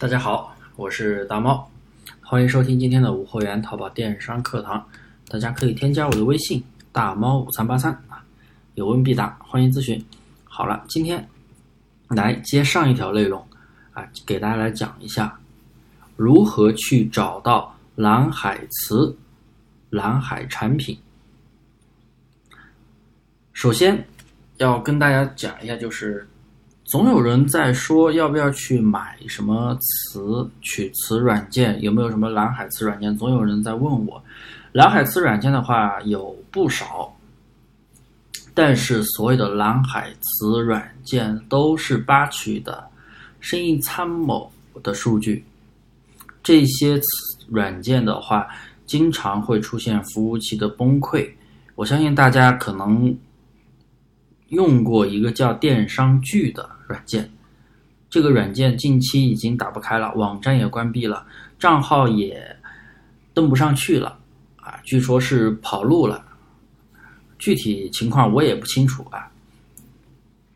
大家好，我是大猫，欢迎收听今天的无货源淘宝电商课堂。大家可以添加我的微信大猫五三八三啊，有问必答，欢迎咨询。好了，今天来接上一条内容啊，给大家来讲一下如何去找到蓝海词、蓝海产品。首先要跟大家讲一下，就是总有人在说要不要去买什么词取词软件，有没有什么蓝海词软件？总有人在问我。蓝海词软件的话有不少，但是所有的蓝海词软件都是八取的生意参谋的数据，这些词软件的话，经常会出现服务器的崩溃。我相信大家可能用过一个叫电商剧的软件，这个软件近期已经打不开了，网站也关闭了，账号也登不上去了。啊，据说是跑路了，具体情况我也不清楚啊。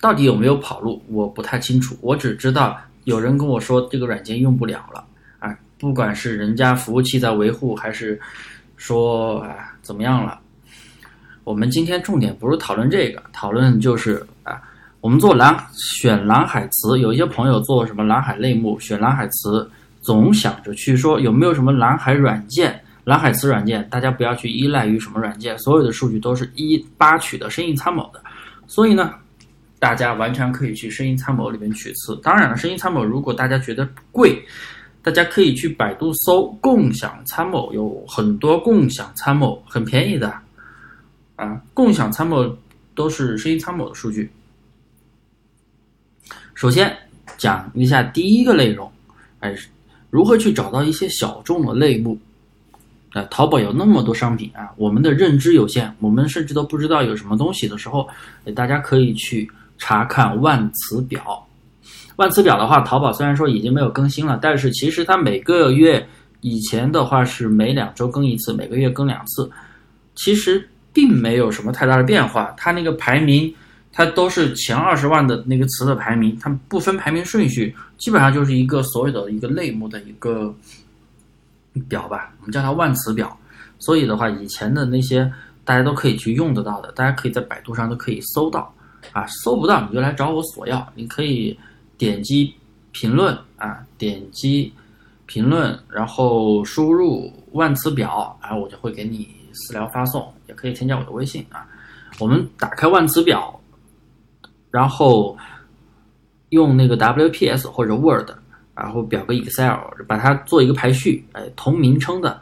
到底有没有跑路，我不太清楚。我只知道有人跟我说这个软件用不了了啊，不管是人家服务器在维护，还是说啊怎么样了。我们今天重点不是讨论这个，讨论就是，我们做蓝选蓝海词，有一些朋友做什么蓝海类目选蓝海词，总想着去说有没有什么蓝海软件。蓝海词软件，大家不要去依赖于什么软件，所有的数据都是一八取的生意参谋的，所以呢，大家完全可以去生意参谋里面取词。当然了，生意参谋如果大家觉得贵，大家可以去百度搜共享参谋，有很多共享参谋很便宜的，啊，共享参谋都是生意参谋的数据。首先讲一下第一个内容，哎，如何去找到一些小众的类目。呃，淘宝有那么多商品啊，我们的认知有限，我们甚至都不知道有什么东西的时候，大家可以去查看万词表。万词表的话，淘宝虽然说已经没有更新了，但是其实它每个月以前的话是每两周更一次，每个月更两次，其实并没有什么太大的变化。它那个排名，它都是前二十万的那个词的排名，它不分排名顺序，基本上就是一个所有的一个类目的一个。表吧，我们叫它万词表。所以的话，以前的那些大家都可以去用得到的，大家可以在百度上都可以搜到。啊，搜不到你就来找我索要。你可以点击评论啊，点击评论，然后输入万词表，然后我就会给你私聊发送。也可以添加我的微信啊。我们打开万词表，然后用那个 WPS 或者 Word。然后表格 Excel 把它做一个排序，哎，同名称的，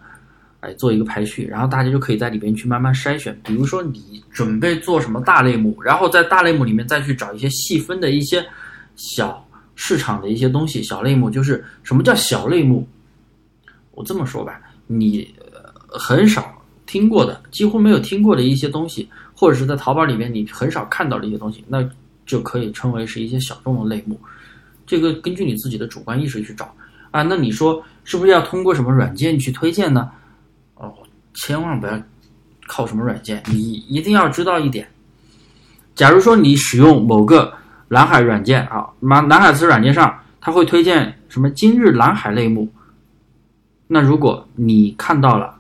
哎，做一个排序，然后大家就可以在里边去慢慢筛选。比如说你准备做什么大类目，然后在大类目里面再去找一些细分的一些小市场的一些东西。小类目就是什么叫小类目？我这么说吧，你很少听过的，几乎没有听过的一些东西，或者是在淘宝里面你很少看到的一些东西，那就可以称为是一些小众的类目。这个根据你自己的主观意识去找啊，那你说是不是要通过什么软件去推荐呢？哦，千万不要靠什么软件，你一定要知道一点。假如说你使用某个蓝海软件啊，蓝蓝海词软件上，它会推荐什么今日蓝海类目。那如果你看到了，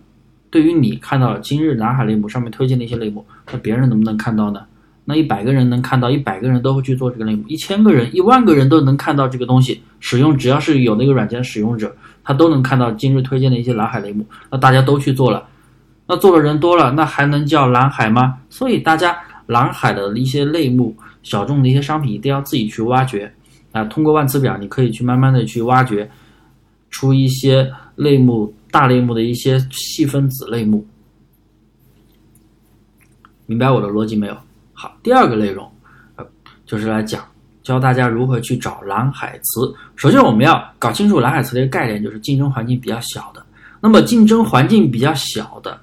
对于你看到了今日蓝海类目上面推荐的一些类目，那别人能不能看到呢？那一百个人能看到，一百个人都会去做这个类目，一千个人、一万个人都能看到这个东西。使用只要是有那个软件使用者，他都能看到今日推荐的一些蓝海类目。那大家都去做了，那做的人多了，那还能叫蓝海吗？所以大家蓝海的一些类目、小众的一些商品，一定要自己去挖掘啊。通过万词表，你可以去慢慢的去挖掘出一些类目、大类目的一些细分子类目。明白我的逻辑没有？好，第二个内容，呃，就是来讲教大家如何去找蓝海词。首先，我们要搞清楚蓝海词的一个概念，就是竞争环境比较小的。那么，竞争环境比较小的，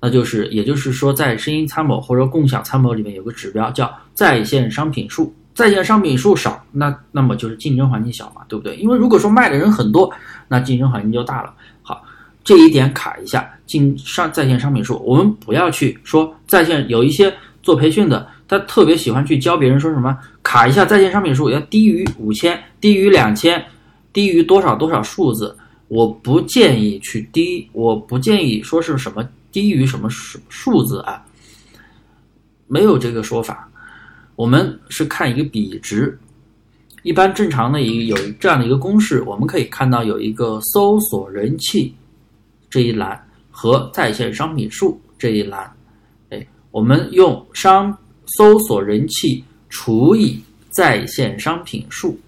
那就是，也就是说，在声音参谋或者共享参谋里面有个指标叫在线商品数，在线商品数少，那那么就是竞争环境小嘛，对不对？因为如果说卖的人很多，那竞争环境就大了。好，这一点卡一下，进上在线商品数，我们不要去说在线有一些。做培训的，他特别喜欢去教别人说什么卡一下在线商品数要低于五千，低于两千，低于多少多少数字，我不建议去低，我不建议说是什么低于什么数数字啊，没有这个说法。我们是看一个比值，一般正常的一有这样的一个公式，我们可以看到有一个搜索人气这一栏和在线商品数这一栏，我们用商搜索人气除以在线商品数。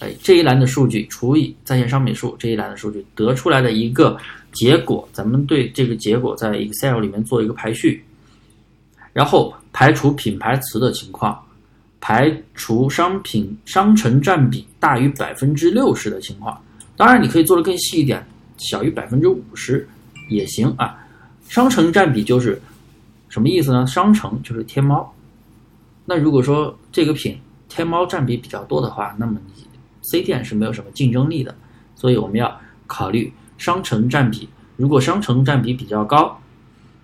哎，这一栏的数据除以在线商品数这一栏的数据得出来的一个结果，咱们对这个结果在 Excel 里面做一个排序，然后排除品牌词的情况，排除商品商城占比大于百分之六十的情况。当然，你可以做的更细一点，小于百分之五十也行啊。商城占比就是什么意思呢？商城就是天猫。那如果说这个品天猫占比比较多的话，那么你。C 店是没有什么竞争力的，所以我们要考虑商城占比。如果商城占比比较高，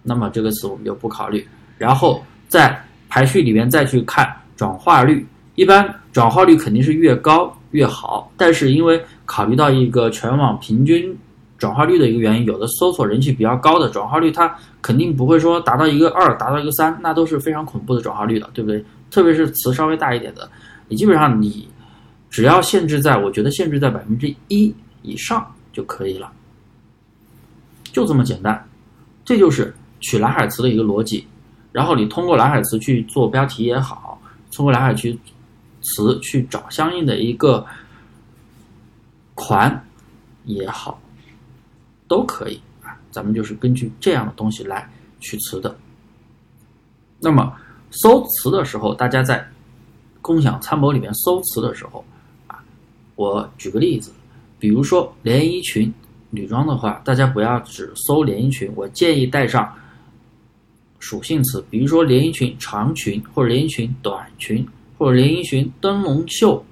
那么这个词我们就不考虑。然后在排序里面再去看转化率，一般转化率肯定是越高越好。但是因为考虑到一个全网平均转化率的一个原因，有的搜索人气比较高的转化率，它肯定不会说达到一个二，达到一个三，那都是非常恐怖的转化率的，对不对？特别是词稍微大一点的，你基本上你。只要限制在，我觉得限制在百分之一以上就可以了，就这么简单。这就是取蓝海词的一个逻辑。然后你通过蓝海词去做标题也好，通过蓝海去词去找相应的一个款也好，都可以啊。咱们就是根据这样的东西来取词的。那么搜词的时候，大家在共享参谋里面搜词的时候啊。我举个例子，比如说连衣裙女装的话，大家不要只搜连衣裙，我建议带上属性词，比如说连衣裙长裙，或者连衣裙短裙，或者连衣裙灯笼袖、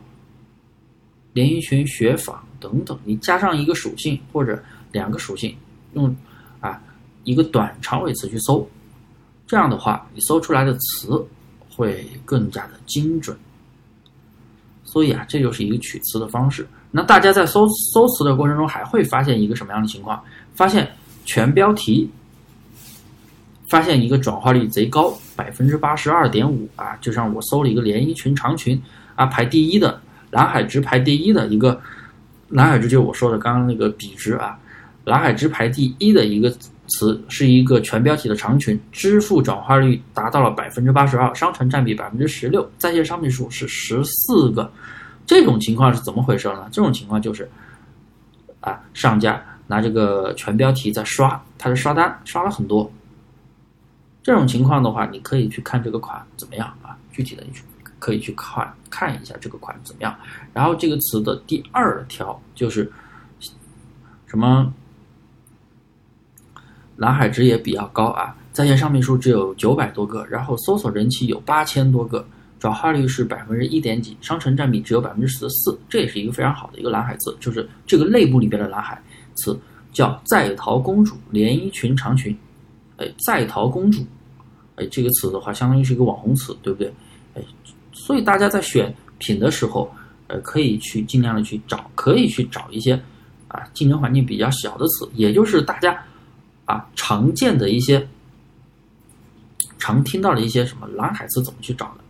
连衣裙雪纺等等，你加上一个属性或者两个属性，用啊一个短长尾词去搜，这样的话你搜出来的词会更加的精准。所以啊，这就是一个取词的方式。那大家在搜搜词的过程中，还会发现一个什么样的情况？发现全标题，发现一个转化率贼高，百分之八十二点五啊！就像我搜了一个连衣裙长裙啊，排第一的蓝海值排第一的一个蓝海值，就是我说的刚刚那个比值啊，蓝海之排第一的一个。词是一个全标题的长裙，支付转化率达到了百分之八十二，商城占比百分之十六，在线商品数是十四个。这种情况是怎么回事呢？这种情况就是，啊，上家拿这个全标题在刷，他的刷单刷了很多。这种情况的话，你可以去看这个款怎么样啊？具体的你去可以去看看一下这个款怎么样。然后这个词的第二条就是什么？蓝海值也比较高啊，在线商品数只有九百多个，然后搜索人气有八千多个，转化率是百分之一点几，商城占比只有百分之十四，这也是一个非常好的一个蓝海词，就是这个类目里边的蓝海词，叫在逃公主连衣裙长裙，哎，在逃公主，哎，这个词的话相当于是一个网红词，对不对？哎，所以大家在选品的时候，呃，可以去尽量的去找，可以去找一些啊竞争环境比较小的词，也就是大家。啊，常见的一些、常听到的一些什么蓝海词怎么去找的？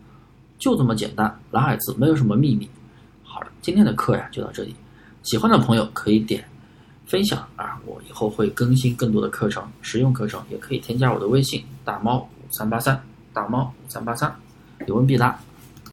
就这么简单，蓝海词没有什么秘密。好了，今天的课呀就到这里，喜欢的朋友可以点分享啊，我以后会更新更多的课程，实用课程也可以添加我的微信大猫五三八三大猫五三八三，有问必答。